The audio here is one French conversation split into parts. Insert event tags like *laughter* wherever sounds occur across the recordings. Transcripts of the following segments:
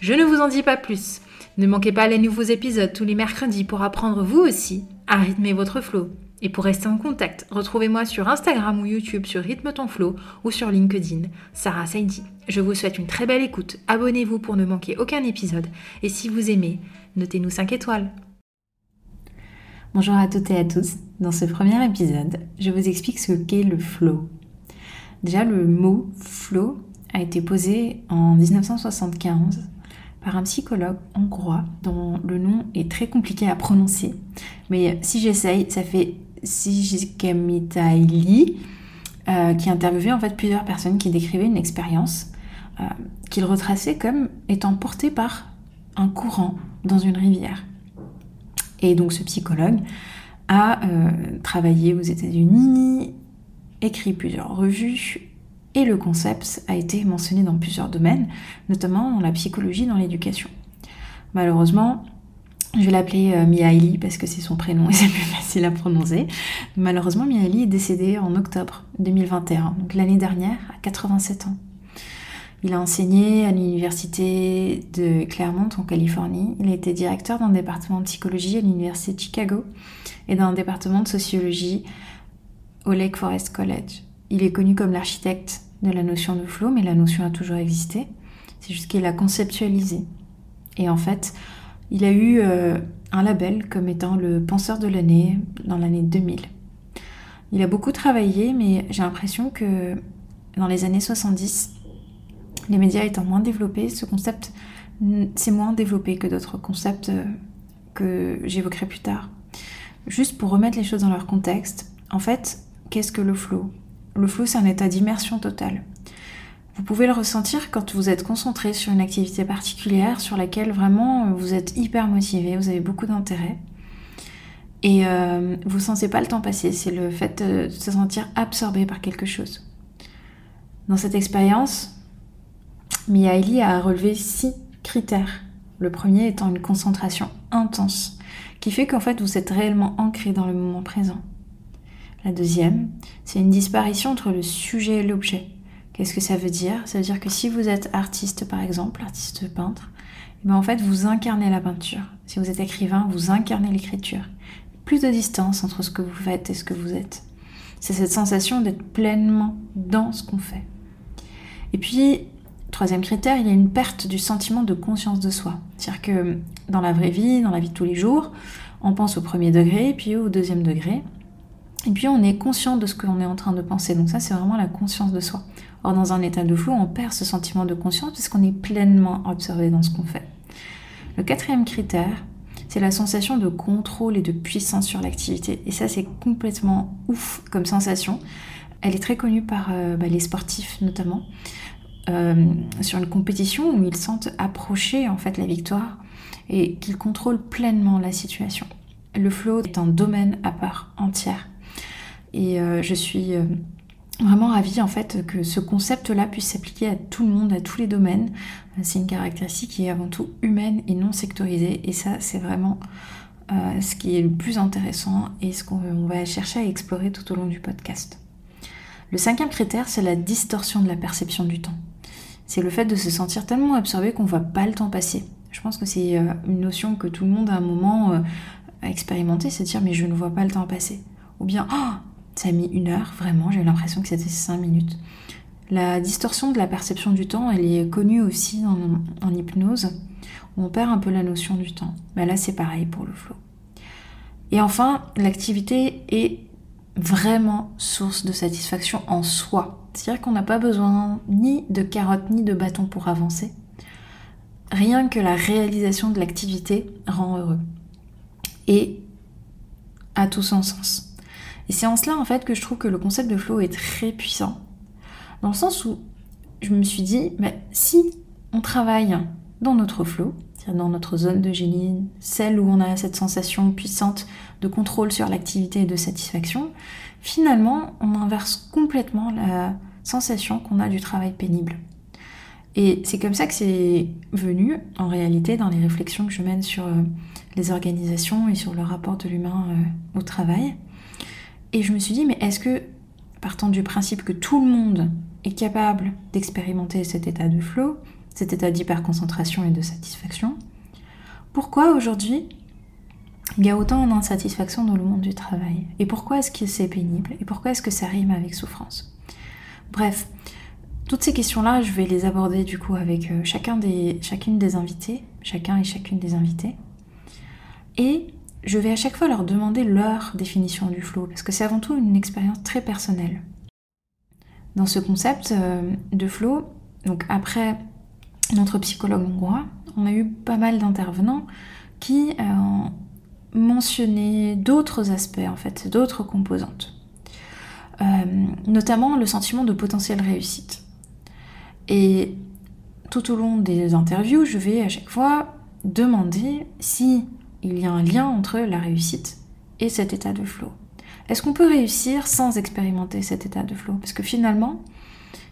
Je ne vous en dis pas plus. Ne manquez pas les nouveaux épisodes tous les mercredis pour apprendre vous aussi à rythmer votre flow. Et pour rester en contact, retrouvez-moi sur Instagram ou YouTube sur Rythme ton flow ou sur LinkedIn, Sarah Saidi. Je vous souhaite une très belle écoute, abonnez-vous pour ne manquer aucun épisode et si vous aimez, notez-nous 5 étoiles. Bonjour à toutes et à tous. Dans ce premier épisode, je vous explique ce qu'est le flow. Déjà, le mot flow a été posé en 1975 par un psychologue hongrois dont le nom est très compliqué à prononcer. Mais si j'essaye, ça fait Sijikemitaili, euh, qui interviewait en fait plusieurs personnes qui décrivaient une expérience euh, qu'il retraçait comme étant portée par un courant dans une rivière. Et donc ce psychologue a euh, travaillé aux États-Unis, écrit plusieurs revues, et le concept a été mentionné dans plusieurs domaines, notamment dans la psychologie, dans l'éducation. Malheureusement, je vais l'appeler euh, Mihaly parce que c'est son prénom et *laughs* c'est plus facile à prononcer. Malheureusement, Mihaly est décédé en octobre 2021, donc l'année dernière, à 87 ans. Il a enseigné à l'université de Claremont en Californie. Il a été directeur d'un département de psychologie à l'université de Chicago et d'un département de sociologie au Lake Forest College. Il est connu comme l'architecte de la notion de flow, mais la notion a toujours existé. C'est juste qu'il l'a conceptualisée. Et en fait, il a eu euh, un label comme étant le penseur de l'année dans l'année 2000. Il a beaucoup travaillé, mais j'ai l'impression que dans les années 70, les médias étant moins développés, ce concept s'est moins développé que d'autres concepts euh, que j'évoquerai plus tard. Juste pour remettre les choses dans leur contexte, en fait, qu'est-ce que le flow? Le flow, c'est un état d'immersion totale. Vous pouvez le ressentir quand vous êtes concentré sur une activité particulière sur laquelle vraiment vous êtes hyper motivé, vous avez beaucoup d'intérêt. Et euh, vous ne sentez pas le temps passer, c'est le fait de se sentir absorbé par quelque chose. Dans cette expérience, Mihaly a relevé six critères. Le premier étant une concentration intense, qui fait qu'en fait vous êtes réellement ancré dans le moment présent. La deuxième, c'est une disparition entre le sujet et l'objet. Qu'est-ce que ça veut dire? Ça veut dire que si vous êtes artiste par exemple, artiste peintre, eh ben en fait vous incarnez la peinture. Si vous êtes écrivain, vous incarnez l'écriture. Plus de distance entre ce que vous faites et ce que vous êtes. C'est cette sensation d'être pleinement dans ce qu'on fait. Et puis, troisième critère, il y a une perte du sentiment de conscience de soi. C'est-à-dire que dans la vraie vie, dans la vie de tous les jours, on pense au premier degré, puis au deuxième degré, et puis on est conscient de ce qu'on est en train de penser. Donc ça, c'est vraiment la conscience de soi. Or, dans un état de flou, on perd ce sentiment de conscience puisqu'on est pleinement observé dans ce qu'on fait. Le quatrième critère, c'est la sensation de contrôle et de puissance sur l'activité. Et ça, c'est complètement ouf comme sensation. Elle est très connue par euh, bah, les sportifs notamment. Euh, sur une compétition où ils sentent approcher en fait la victoire et qu'ils contrôlent pleinement la situation. Le flow est un domaine à part entière et euh, je suis euh, vraiment ravie en fait que ce concept-là puisse s'appliquer à tout le monde, à tous les domaines. Euh, c'est une caractéristique qui est avant tout humaine et non sectorisée. Et ça, c'est vraiment ce qui est le plus intéressant et ce qu'on va chercher à explorer tout au long du podcast. Le cinquième critère, c'est la distorsion de la perception du temps. C'est le fait de se sentir tellement absorbé qu'on ne voit pas le temps passer. Je pense que c'est une notion que tout le monde à un moment a expérimenté, c'est de dire mais je ne vois pas le temps passer. Ou bien, oh, ça a mis une heure, vraiment, j'ai eu l'impression que c'était cinq minutes. La distorsion de la perception du temps, elle est connue aussi en, hypnose, où on perd un peu la notion du temps. Mais là, c'est pareil pour le flow. Et enfin, l'activité est vraiment source de satisfaction en soi. C'est-à-dire qu'on n'a pas besoin ni de carottes ni de bâtons pour avancer. Rien que la réalisation de l'activité rend heureux. Et a tout son sens. Et c'est en cela en fait que je trouve que le concept de flow est très puissant. Dans le sens où je me suis dit, mais si on travaille dans notre flow, dans notre zone de génie, celle où on a cette sensation puissante de contrôle sur l'activité et de satisfaction, finalement, on inverse complètement la sensation qu'on a du travail pénible. Et c'est comme ça que c'est venu, en réalité, dans les réflexions que je mène sur euh, les organisations et sur le rapport de l'humain euh, au travail. Et je me suis dit, mais est-ce que, partant du principe que tout le monde est capable d'expérimenter cet état de flow, cet état d'hyperconcentration et de satisfaction, pourquoi aujourd'hui il y a autant d'insatisfaction dans le monde du travail? Et pourquoi est-ce que c'est pénible? Et pourquoi est-ce que ça rime avec souffrance? Bref, toutes ces questions-là, je vais les aborder du coup avec euh, chacun des, chacune des invités, chacun et chacune des invités. Et je vais à chaque fois leur demander leur définition du flow, parce que c'est avant tout une expérience très personnelle. Dans ce concept euh, de flow, donc après notre psychologue hongrois, on a eu pas mal d'intervenants qui euh, ont mentionné d'autres aspects, en fait, d'autres composantes. Euh, notamment le sentiment de potentielle réussite. Et tout au long des interviews, je vais à chaque fois demander si il y a un lien entre la réussite et cet état de flow. Est-ce qu'on peut réussir sans expérimenter cet état de flow? Parce que finalement,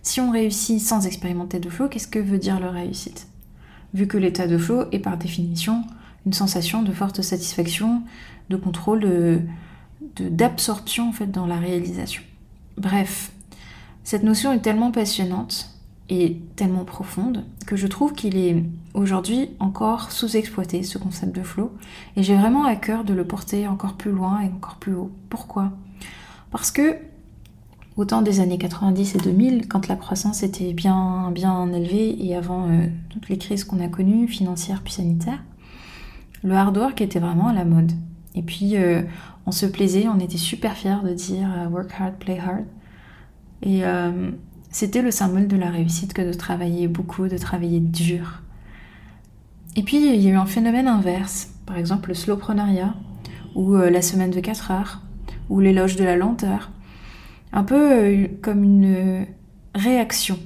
si on réussit sans expérimenter de flow, qu'est-ce que veut dire le réussite? Vu que l'état de flow est par définition une sensation de forte satisfaction, de contrôle, d'absorption en dans la réalisation. Bref, cette notion est tellement passionnante et tellement profonde que je trouve qu'il est aujourd'hui encore sous-exploité ce concept de flow et j'ai vraiment à cœur de le porter encore plus loin et encore plus haut. Pourquoi? Parce que Autant des années 90 et 2000, quand la croissance était bien, bien élevée et avant euh, toutes les crises qu'on a connues, financières puis sanitaires, le hard work était vraiment à la mode. Et puis, euh, on se plaisait, on était super fiers de dire euh, work hard, play hard. Et c'était le symbole de la réussite que de travailler beaucoup, de travailler dur. Et puis, il y a eu un phénomène inverse, par exemple le slowpreneuriat, ou la semaine de 4 heures, ou l'éloge de la lenteur un peu euh, comme une réaction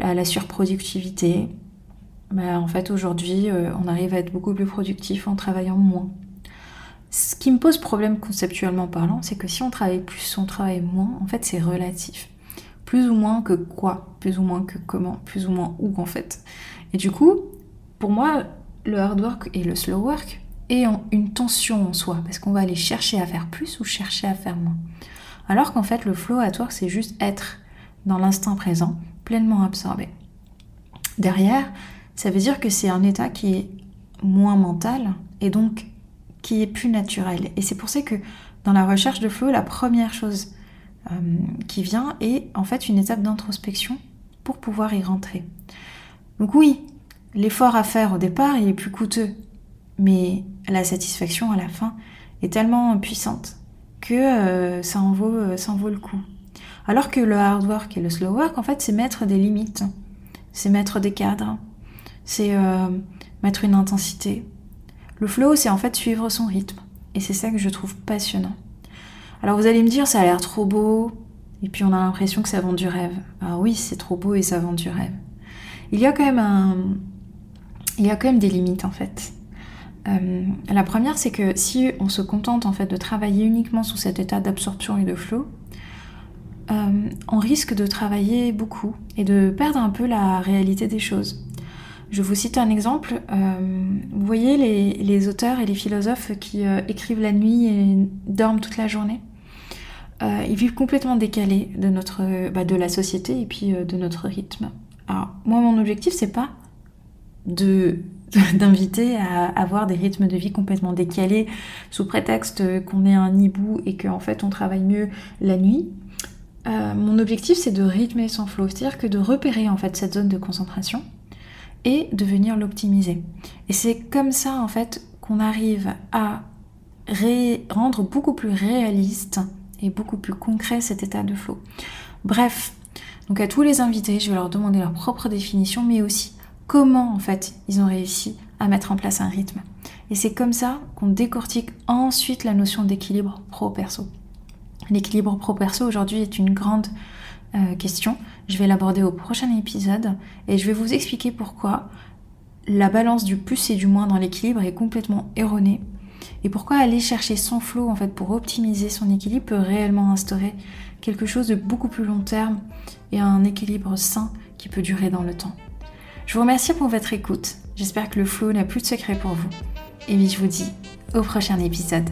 à la surproductivité. Bah, en fait, aujourd'hui, euh, on arrive à être beaucoup plus productif en travaillant moins. Ce qui me pose problème conceptuellement parlant, c'est que si on travaille plus, on travaille moins, en fait, c'est relatif. Plus ou moins que quoi Plus ou moins que comment Plus ou moins où, en fait Et du coup, pour moi, le hard work et le slow work est une tension en soi, parce qu'on va aller chercher à faire plus ou chercher à faire moins. Alors qu'en fait, le flow at work, c'est juste être dans l'instant présent, pleinement absorbé. Derrière, ça veut dire que c'est un état qui est moins mental et donc qui est plus naturel. Et c'est pour ça que dans la recherche de flow, la première chose euh, qui vient est en fait une étape d'introspection pour pouvoir y rentrer. Donc oui, l'effort à faire au départ, il est plus coûteux, mais la satisfaction à la fin est tellement puissante que euh, ça, en vaut, euh, ça en vaut le coup. Alors que le hard work et le slow work, en fait, c'est mettre des limites, c'est mettre des cadres, c'est mettre une intensité. Le flow, c'est en fait suivre son rythme. Et c'est ça que je trouve passionnant. Alors vous allez me dire, ça a l'air trop beau, et puis on a l'impression que ça vend du rêve. Ah oui, c'est trop beau et ça vend du rêve. Il y a quand même un... Il y a quand même des limites en fait. Euh, la première, c'est que si on se contente en fait de travailler uniquement sous cet état d'absorption et de flow, euh, on risque de travailler beaucoup et de perdre un peu la réalité des choses. Je vous cite un exemple. Euh, vous voyez les, auteurs et les philosophes qui écrivent la nuit et dorment toute la journée. ils vivent complètement décalés de notre, bah, de la société et puis de notre rythme. Alors moi, mon objectif, c'est pas de *laughs* d'inviter à avoir des rythmes de vie complètement décalés sous prétexte qu'on est un hibou et qu'en fait on travaille mieux la nuit. euh, mon objectif c'est de rythmer son flow, c'est-à-dire que de repérer en fait cette zone de concentration et de venir l'optimiser. Et c'est comme ça en fait qu'on arrive à rendre beaucoup plus réaliste et beaucoup plus concret cet état de flow. Bref, donc à tous les invités, je vais leur demander leur propre définition, mais aussi comment en fait ils ont réussi à mettre en place un rythme. Et c'est comme ça qu'on décortique ensuite la notion d'équilibre pro-perso. L'équilibre pro-perso aujourd'hui est une grande euh, question. Je vais l'aborder au prochain épisode et je vais vous expliquer pourquoi la balance du plus et du moins dans l'équilibre est complètement erronée et pourquoi aller chercher son flow en fait pour optimiser son équilibre peut réellement instaurer quelque chose de beaucoup plus long terme et un équilibre sain qui peut durer dans le temps. Je vous remercie pour votre écoute. J'espère que le flow n'a plus de secret pour vous. Et puis je vous dis au prochain épisode.